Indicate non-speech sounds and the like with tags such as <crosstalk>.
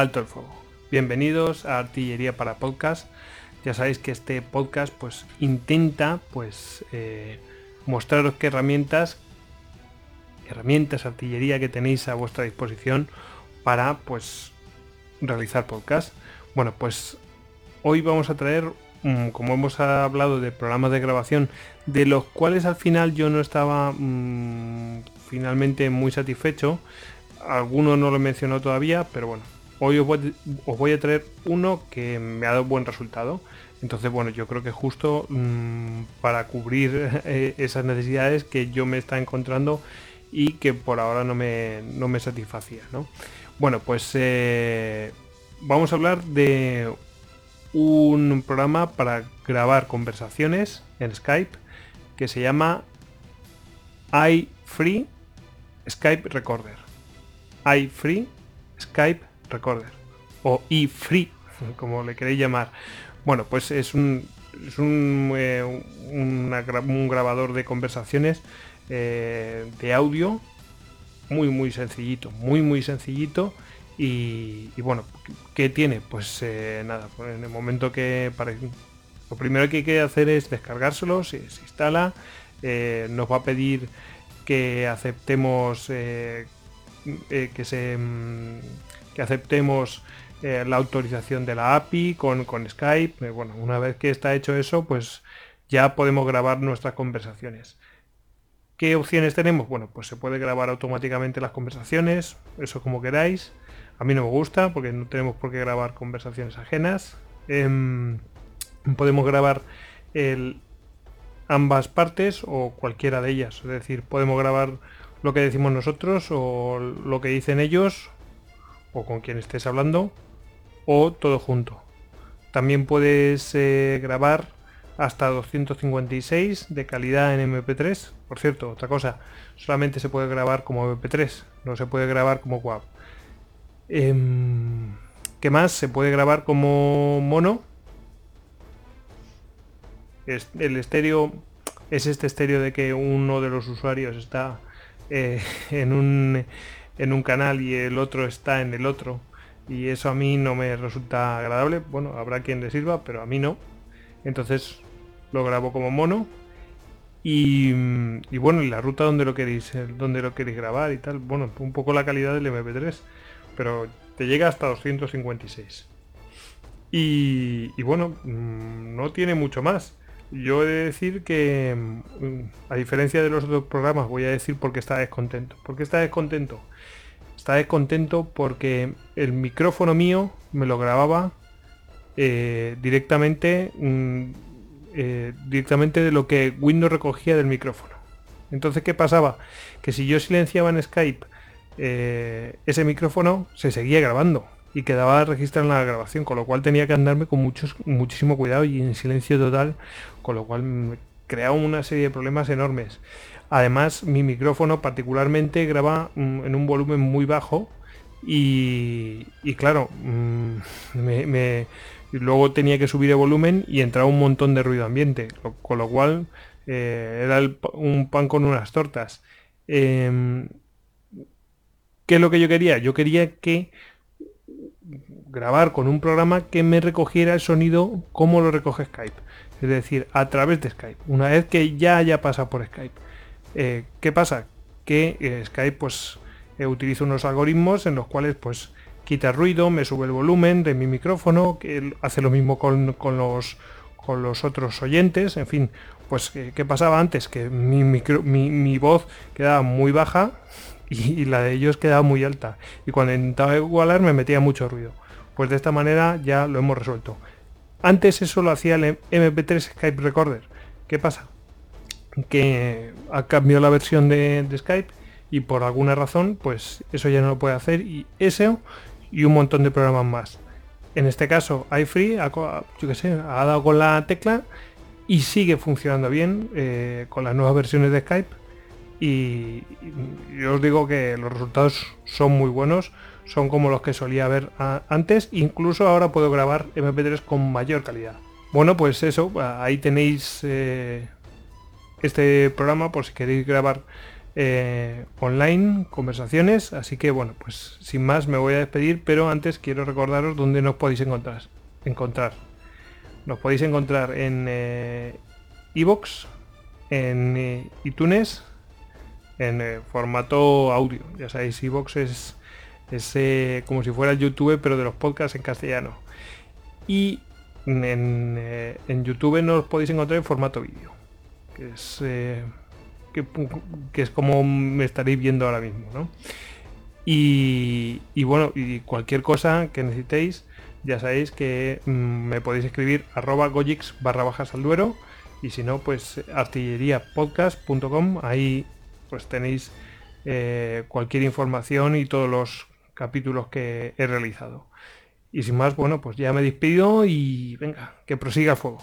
Alto el fuego. Bienvenidos a Artillería para Podcast. Ya sabéis que este podcast pues intenta pues eh, mostraros qué herramientas herramientas artillería que tenéis a vuestra disposición para pues realizar podcast. Bueno, pues hoy vamos a traer mm, como hemos hablado de programas de grabación de los cuales al final yo no estaba mm, finalmente muy satisfecho. Algunos no lo he mencionado todavía, pero bueno, hoy os voy, a traer uno que me ha dado buen resultado. Entonces, bueno, yo creo que justo mm, para cubrir <laughs> eh, esas necesidades que yo me está encontrando y que por ahora no me, no me satisfacía, ¿no? Bueno, pues eh, vamos a hablar de un programa para grabar conversaciones en Skype que se llama iFree Skype Recorder. iFree Skype Recorder. O iFree, <laughs> como le queréis llamar. Bueno, pues es un, es un, eh, un grabador de conversaciones eh, de audio muy muy sencillito, muy muy sencillito y, bueno, ¿qué tiene? Pues eh, nada, pues en el momento que para, lo primero que hay que hacer es descargárselo, se, se instala, nos va a pedir que aceptemos que se mm, que aceptemos la autorización de la API con, con Skype. bueno, una vez que está hecho eso, pues ya podemos grabar nuestras conversaciones. ¿Qué opciones tenemos? Bueno, pues se puede grabar automáticamente las conversaciones, eso como queráis. A mí no me gusta porque no tenemos por qué grabar conversaciones ajenas. Em, podemos grabar ambas partes o cualquiera de ellas. Es decir, podemos grabar lo que decimos nosotros o lo que dicen ellos o con quien estés hablando o todo junto. También puedes eh, grabar hasta 256 de calidad en MP3. Por cierto, otra cosa, solamente se puede grabar como MP3, no se puede grabar como WAV. Em, ¿Qué más? Se puede grabar como mono. el estéreo es este estéreo de que uno de los usuarios está eh, <laughs> en, un, en un canal y el otro está en el otro. Y eso a mí no me resulta agradable. Bueno, habrá quien le sirva, pero a mí no. Entonces lo grabo como mono. Y, bueno, y la ruta donde lo queréis, eh, donde lo queréis grabar y tal. Bueno, un poco la calidad del MP3, pero te llega hasta 256. Y, y bueno, mm, no tiene mucho más. Yo he de decir que, mm, a diferencia de los otros programas, voy a decir por qué está descontento. ¿Por qué está descontento? Está descontento porque el micrófono mío me lo grababa eh, directamente mm, eh, directamente de lo que Windows recogía del micrófono. Entonces, ¿qué pasaba? Que si yo silenciaba en Skype eh, ese micrófono, se seguía grabando y quedaba registrado en la grabación, con lo cual tenía que andarme con muchos, muchísimo cuidado y en silencio total, con lo cual creaba una serie de problemas enormes. Además, mi micrófono particularmente graba mm, en un volumen muy bajo y, claro, mm, luego tenía que subir el volumen y entraba un montón de ruido ambiente, con lo cual eh, era un pan con unas tortas. Em, ¿Qué es lo que yo quería? Yo quería que grabar con un programa que me recogiera el sonido como lo recoge Skype. Es decir, a través de Skype. Una vez que ya haya pasado por Skype. Eh, ¿Qué pasa? Que eh, Skype pues utiliza unos algoritmos en los cuales pues quita ruido, me sube el volumen de mi micrófono, que hace lo mismo con, los, con los otros oyentes, en fin, pues ¿qué, pasaba antes? Que mi, mi, voz quedaba muy baja y, la de ellos quedaba muy alta. Y cuando intentaba igualar me metía mucho ruido. Pues de esta manera ya lo hemos resuelto. Antes eso lo hacía el MP3 Skype Recorder. ¿Qué pasa? Que ha cambiado la versión de, Skype y por alguna razón pues eso ya no lo puede hacer y eso y un montón de programas más. En este caso, iFree ha dado con la tecla y sigue funcionando bien eh, con las nuevas versiones de Skype. Y, yo os digo que los resultados son muy buenos, son como los que solía ver antes, incluso ahora puedo grabar MP3 con mayor calidad. Bueno, pues eso, ahí tenéis eh, este programa por si queréis grabar eh, online, conversaciones. Así que bueno, pues sin más me voy a despedir, pero antes quiero recordaros dónde nos podéis encontrar. encontrar. Nos podéis encontrar en Evox, en eh, iTunes, en eh, formato audio. Ya sabéis, Evox es, es como si fuera el YouTube, pero de los podcasts en castellano. Y en, en YouTube nos podéis encontrar en formato vídeo, que es que, es como me estaréis viendo ahora mismo, ¿no? Y, bueno, y cualquier cosa que necesitéis, ya sabéis que mm, me podéis escribir arroba gojix barra bajas al duero y si no, pues artilleriapodcast.com, ahí pues tenéis eh, cualquier información y todos los capítulos que he realizado. Y sin más, bueno, pues ya me despido y venga, que prosiga el fuego.